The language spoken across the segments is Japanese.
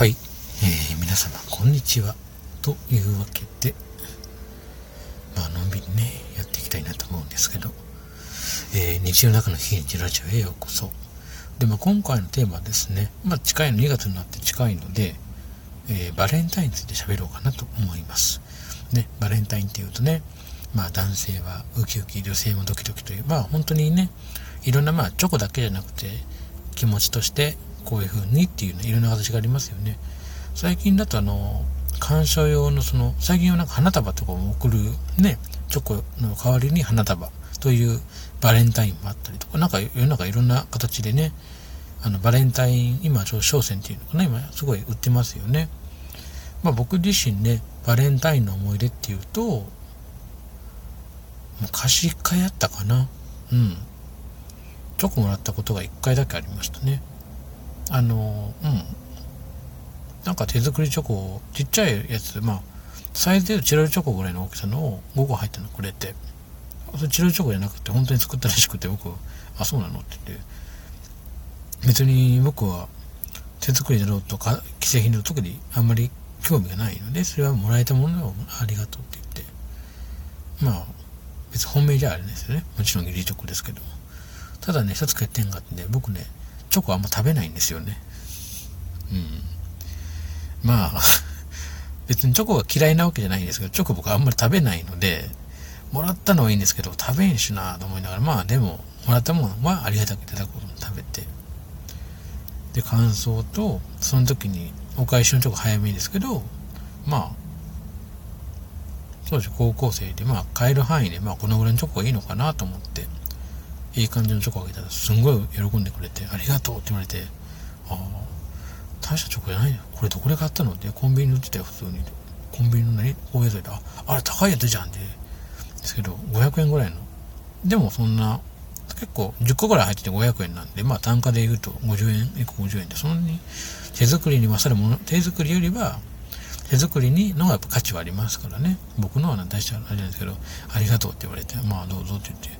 はい、えー、皆様こんにちは。というわけでまあのんびりねやっていきたいなと思うんですけど、えー、日曜の中の日日ラジオへようこそ。で、まあ、今回のテーマはですね、まあ、近いの2月になって近いので、えー、バレンタインについて喋ろうかなと思います。ねバレンタインっていうとねまあ男性はウキウキ女性もドキドキというまあ本当にねいろんなまあチョコだけじゃなくて気持ちとしてこういう風にっていうね、いろんな形がありますよね。最近だとあの、鑑賞用のその、最近はなんか花束とかも送るね、チョコの代わりに花束というバレンタインもあったりとか、なんか世の中いろんな形でね、あの、バレンタイン、今、商戦っていうのかな、今すごい売ってますよね。まあ僕自身ね、バレンタインの思い出っていうと、昔一回あったかな。うん。チョコもらったことが一回だけありましたね。あの、うん。なんか手作りチョコ、ちっちゃいやつ、まあ、サイズでチロルチョコぐらいの大きさのを5個入ったのくれて、それチロルチョコじゃなくて本当に作ったらしくて僕、あ、そうなのって言って、別に僕は手作りだろうとか既製品の特にあんまり興味がないので、それはもらえたものをありがとうって言って、まあ、別に本命じゃあれですよね。もちろんギリチョコですけども。ただね、一つ欠点があってね、僕ね、チョコあんま食べないんですよね。うん。まあ、別にチョコが嫌いなわけじゃないんですけど、チョコ僕あんまり食べないので、もらったのはいいんですけど、食べんしなと思いながら、まあでも、もらったものはありがたくいただくことに食べて、で、感想と、その時にお返しのチョコ早めにですけど、まあ、そうです高校生で、まあ、買える範囲で、まあ、このぐらいのチョコがいいのかなと思って、いい感じのチョコあげたらすんごい喜んでくれてありがとうって言われてああ大したチョコじゃないよこれどこで買ったのってコンビニに売ってたよ普通に。コンビニの何？大江戸でああれ高いやつじゃんって。ですけど500円ぐらいの。でもそんな結構10個ぐらい入ってて500円なんでまあ単価で言うと50円1個50円でそんなに手作りに勝るもの手作りよりは手作りにのがやっぱ価値はありますからね。僕のは大したあれなんですけどありがとうって言われてまあどうぞって言って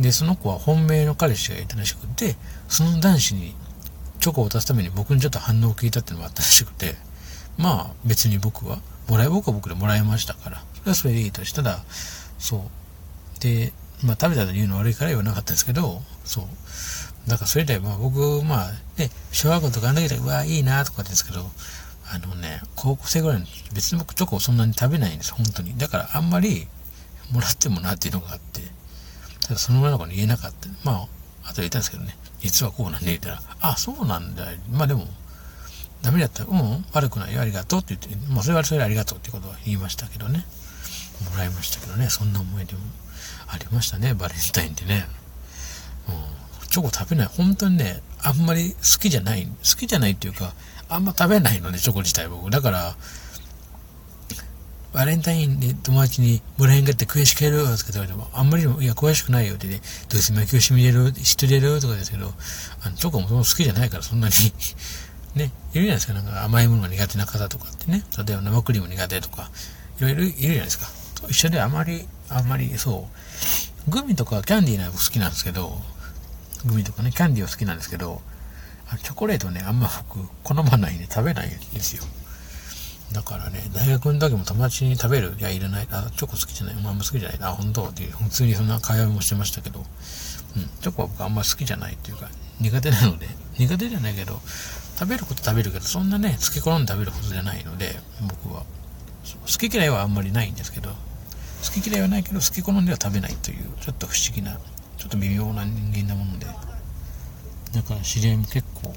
で、その子は本命の彼氏がいたらしくて、その男子にチョコを渡すために僕にちょっと反応を聞いたっていうのがあったらしくて、まあ別に僕は、もらえ、僕は僕でもらいましたから、それはそれでいいとしたら、そう。で、まあ食べたというの悪いから言わなかったんですけど、そう。だからそれで、まあ僕、まあね、小学校とかあんだけで、うわ、いいなとかですけど、あのね、高校生ぐらいの別に僕チョコをそんなに食べないんです、本当に。だからあんまりもらってもなっていうのがあって、その女の子に言えなかった。まあ、あと言ったんですけどね、実はこうなんで言ったら、あ、そうなんだ。まあでも、ダメだったら、うん、悪くないよ、ありがとうって言って、まあそれはそれでありがとうってことは言いましたけどね。もらいましたけどね、そんな思い出もありましたね、バレンタインってね。うん、チョコ食べない。本当にね、あんまり好きじゃない。好きじゃないっていうか、あんま食べないのね、チョコ自体僕。だから、バレンタインで友達にもらえんかって悔しくやるとか言われても、あんまりいや、悔しくないよってね、どうせ泣き惜しみ入れる、知ってるとかですけど、あの、チョコも好きじゃないからそんなにね、いるじゃないですか、なんか甘いものが苦手な方とかってね、例えば生クリーム苦手とか、いろいろいるじゃないですか。と一緒であまり、あんまりそう、グミとかキャンディーなの好きなんですけど、グミとかね、キャンディーは好きなんですけど、チョコレートね、あんま僕、好まないんで食べないんですよ。だからね、大学の時も友達に食べる、いや、いらない、あ、チョコ好きじゃない、まあ、あんま好きじゃない、あ、本当？っていう、普通にそんな会話もしてましたけど、うん、チョコは僕あんま好きじゃないっていうか、苦手なので、苦手じゃないけど、食べること食べるけど、そんなね、好き好んで食べることじゃないので、僕は。好き嫌いはあんまりないんですけど、好き嫌いはないけど、好き好んでは食べないという、ちょっと不思議な、ちょっと微妙な人間なもので、だから知り合いも結構、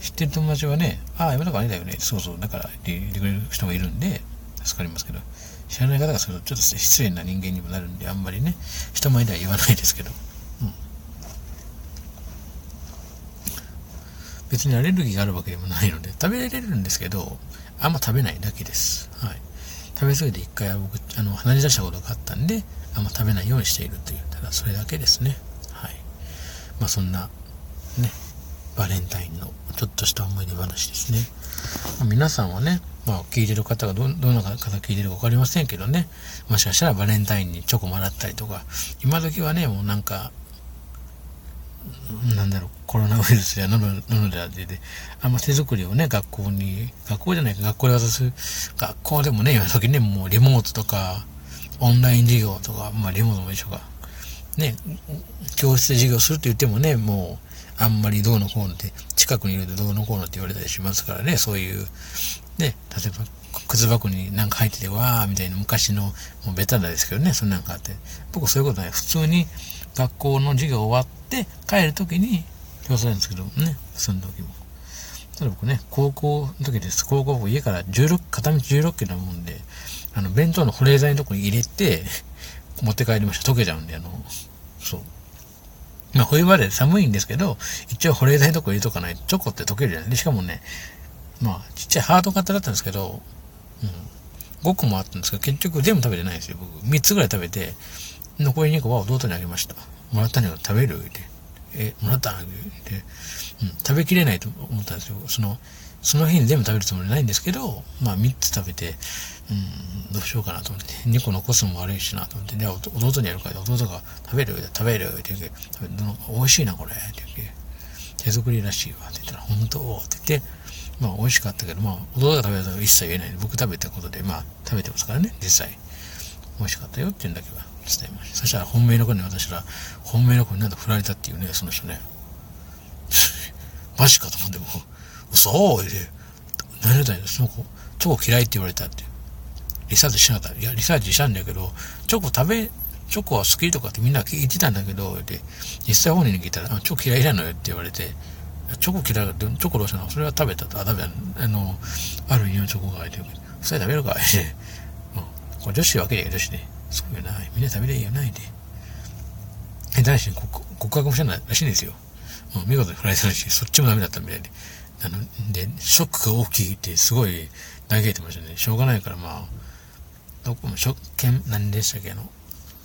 知ってる友達はね、ああ、山中あれだよね、そうそう、だから言ってくれる人がいるんで、助かりますけど、知らない方がするとちょっと失礼な人間にもなるんで、あんまりね、人前では言わないですけど、うん。別にアレルギーがあるわけでもないので、食べられるんですけど、あんま食べないだけです。はい。食べ過ぎて一回僕、あの、鼻に出したことがあったんで、あんま食べないようにしているという、ただそれだけですね。はい。まあそんな、ね、バレンタインのちょっとした思い出話ですね。まあ、皆さんはね、まあ、聞いてる方がど、どんな方聞いてるか分かりませんけどね、もしかしたらバレンタインにチョコもらったりとか、今時はね、もうなんか、なんだろう、コロナウイルスやノロノロでで、あんま手作りをね、学校に、学校じゃないか、学校で渡す、学校でもね、今時ね、もうリモートとか、オンライン授業とか、まあリモートも一緒か。ね、教室で授業するって言ってもね、もう、あんまりどうのこうのって、近くにいるとどうのこうのって言われたりしますからね、そういう、ね、例えば、靴箱になんか入ってて、わーみたいな昔の、もうベタなですけどね、そんなんかあって。僕そういうことない。普通に学校の授業終わって帰るときに、教室なんですけどね、その時も。ただ僕ね、高校の時です。高校僕家から16、片道16キロなもんで、あの、弁当の保冷剤のとこに入れて、持って帰りました。溶けちゃうんで、あの、そう。まあ、冬場で寒いんですけど、一応保冷剤とこ入れとかないと、チョコって溶けるじゃないで、しかもね、まあ、ちっちゃいハート型だったんですけど、うん。5個もあったんですけど、結局全部食べてないんですよ、僕。3つぐらい食べて、残り2個は弟にあげました。もらったんだけど食べる？って。え、もらったん？って。うん、食べきれないと思ったんですよ。その、その日に全部食べるつもりないんですけど、まあ3つ食べて、うん、どうしようかなと思って、2個残すのも悪いしなと思って、で、弟にやるから、弟が食べる食べるって言って、美味しいなこれって言って、手作りらしいわって言ったら、本当？って言って、まあ美味しかったけど、まあ弟が食べたと一切言えない僕食べたことで、まあ食べてますからね、実際。美味しかったよって言うんだけど、伝えました。そしたら本命の子に私ら、本命の子になんと振られたっていうね、その人ね。マジかと思ってもう、嘘？言うて、何やったんや、その子、チョコ嫌いって言われたって。リサーチしなかった。いや、リサーチしたんだけど、チョコ食べ、チョコは好きとかってみんな聞いてたんだけど、で、実際本人に聞いたら、チョコ嫌いなのよって言われて、チョコ嫌いだって、チョコどうしたの？それは食べたと。あ、食べた。あの、ある日のチョコが入ってる。それ食べるか？いて。うん。これ女子わけやけど女子ね。そうよな。みんな食べれんよないで。え、男子に告白もしないらしいんですよ。うん、見事に振られたらしい。そっちもダメだったみたいで。あの、で、ショックが大きいってすごい嘆いてましたね。しょうがないからまあ、どこも、職権、何でしたっけあの、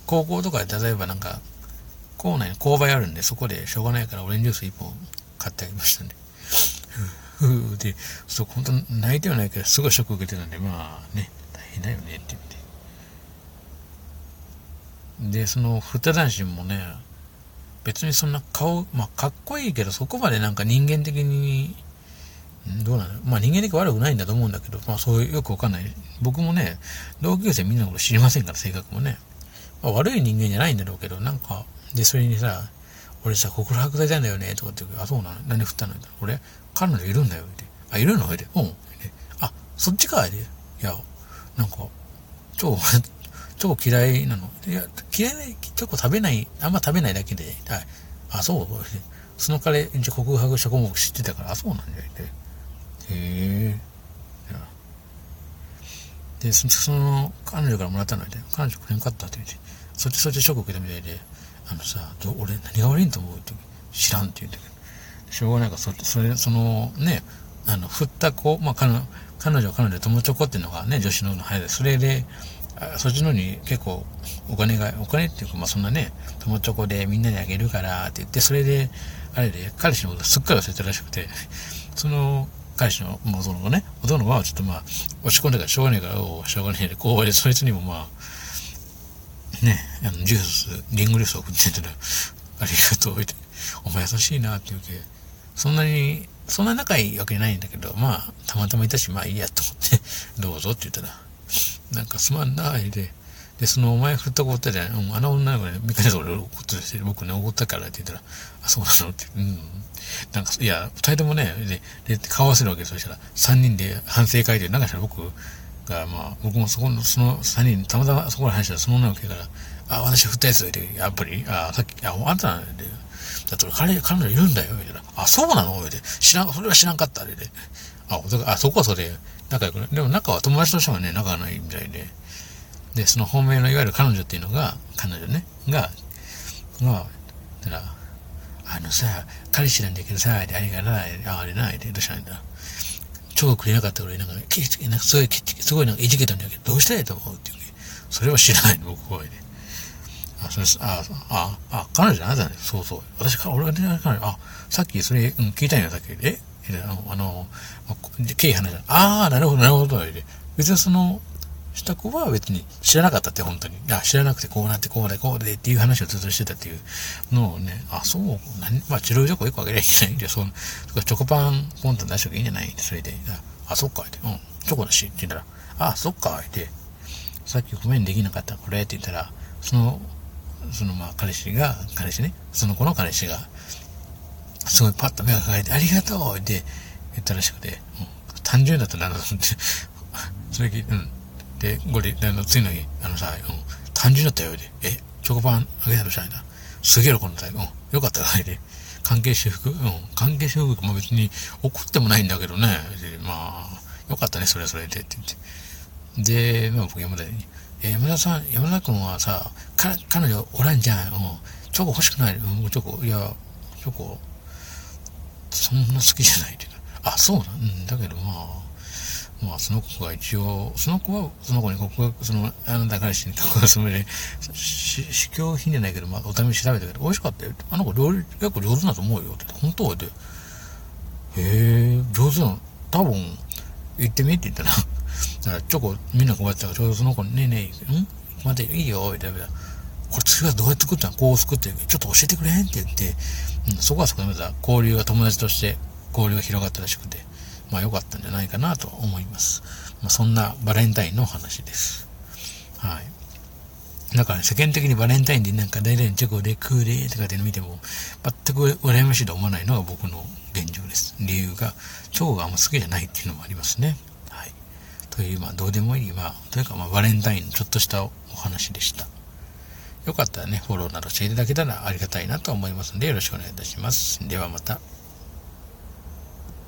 高校とかで例えばなんか、校内に購買あるんで、そこでしょうがないからオレンジジュース一本買ってあげましたね。ふうで、そう、本当泣いてはないけど、すごいショック受けてたんで、まあね、大変だよねって言って。で、その、フッタ男子もね、別にそんな顔、まあ、かっこいいけど、そこまでなんか人間的に、どうなのまあ人間的悪くないんだと思うんだけど、まあそういうよくわかんない。僕もね、同級生みんなのこと知りませんから、性格もね。まあ、悪い人間じゃないんだろうけど、なんか、で、それにさ、俺さ、告白されたんだよね、とかって言うあ、そうなの何振ったの？俺、彼女いるんだよ、って。あ、いるの？って。うん。あ、そっちかいで。いや、なんか、超、チョコ嫌いなのいや、嫌いな、チョコ食べない、あんま食べないだけで、はい。あ、そう？その彼、一応告白した項目知ってたから、あ、そうなんだよ、って。へえ。で、その、彼女からもらったので、彼女くれんかったって言って、そっちそっちショック受けたみたいで、あのさ、ど俺何が悪いんと思うって知らんって言うんだけど、しょうがないから、そそれ、そのね、あの、振った子、まあ、彼女、彼女は彼女で友チョコっていうのがね、女子の流行で、それで、そっちのに結構お金が、お金っていうか、まあそんなね、友チョコでみんなにあげるからって言って、それで、あれで、彼氏のことすっかり忘れたらしくて、その、彼氏の、もうそのね、おのはちょっとまあ、落ち込んでからしょうがないから、おしょうがないで、こうで、そいつにもまあ、ね、あの、ジュース、リングリュース送ってたら、ありがとう、って、お前優しいな、って言うけ、そんなに、そんな仲いいわけないんだけど、まあ、たまたまいたし、まあいいやと思って、どうぞって言ったら、なんかすまんな、で、で、そのお前振った子ったじゃん。うん、あの女の子ね、見かけた俺怒ってして、僕ね、怒ったからって言ったら、あ、そうなのって、うん。なんか、いや、二人ともね、で、で、顔合わせるわけそしたら、三人で反省会で、なんかしたら僕が、まあ、僕もそこの、その三人、たまたまそこで話したら、その女の子から、あ、私振ったやつで、やっぱり、あ、さっき、あ、あんたなんで、だって彼、彼女いるんだよ、みたいな。あ、そうなのみたいな。知らん、それは知らんかった、あれで。あ、あ、そこはそれ、仲良くない。でも仲は友達としてはね、仲がないみたいで。で、その本命のいわゆる彼女っていうのが、彼女ね、が、が、だから、あのさ、彼氏なんだけどさ、あれがない、ああれない、どうしたんだ？超くれなかった俺、なんか、なんかすごい、すごいなんかいじけたんだけど、どうしたらいいと思うっていうそれは知らないの、僕は、ね。あ、それ、あ、あ、あ、彼女じゃないだね。そうそう。私、俺が出ない彼女、あ、さっきそれ、うん、聞いたんや、さっき。え？あの、あの、経緯話した。ああ、なるほど、なるほど。別にその、した子は別に知らなかったって、本当に。いや、知らなくてこうなってこうでこうでっていう話をずっとしてたっていうのをね、あ、そう、何まあ、治療チョコ1個あげりゃいけないんで、そう、チョコパンポンと出しときゃいいんじゃないそれで、あ、そっか、って、うん、チョコだし、って言ったら、あ、そっか、って、さっきごめんできなかったこれって言ったら、その、そのまあ彼氏が、彼氏ね、その子の彼氏が、すごいパッと目が輝いて、ありがとうって言ったらしくて、うん、単純だったな、と思って、それうん。で、これ、あの、次の日、あのさ、うん、単純だったよ、で、え、チョコパンあげたのしたいな。すげえ喜んだよ、うん、よかったよ、で、関係修復うん、関係修復も別に怒ってもないんだけどね、でまあ、よかったね、それはそれで、って言って。で、まあ僕山田に、え、山田さん、山田君はさ、か、彼女おらんじゃん、うん、チョコ欲しくない、うん、チョコ、いや、チョコ、そんな好きじゃないってあ、そうなん、うん、だけどまあ、まあ、その子が一応、その子は、その子に告白、その、あなた彼氏に告白するまで、試供品じゃないけど、まあ、お試し調べたけど、美味しかったよ。あの子料理、結構上手だと思うよ。って本当って。へえ、上手なの。多分、行ってみって言ったら、だからチョコみんなこうやってたから、ちょうどその子に、ねえねえ、ん？待って、いいよ、って言った、これ次はどうやって作ったの？こう作って、ちょっと教えてくれん？って言って、うん、そこはそこでまた交流が友達として交流が広がったらしくて、まあ良かったんじゃないかなと思います。まあ、そんなバレンタインのお話です。はい。だから、ね、世間的にバレンタインでなんか大体チョコでクーレーとかって見ても、全く羨ましいと思わないのが僕の現状です。理由が、チョコがあんま好きじゃないっていうのもありますね。はい。という、まあ、どうでもいい、まあ、というか、まあ、バレンタインのちょっとしたお話でした。よかったらね、フォローなどしていただけたらありがたいなと思いますので、よろしくお願いいたします。ではまた。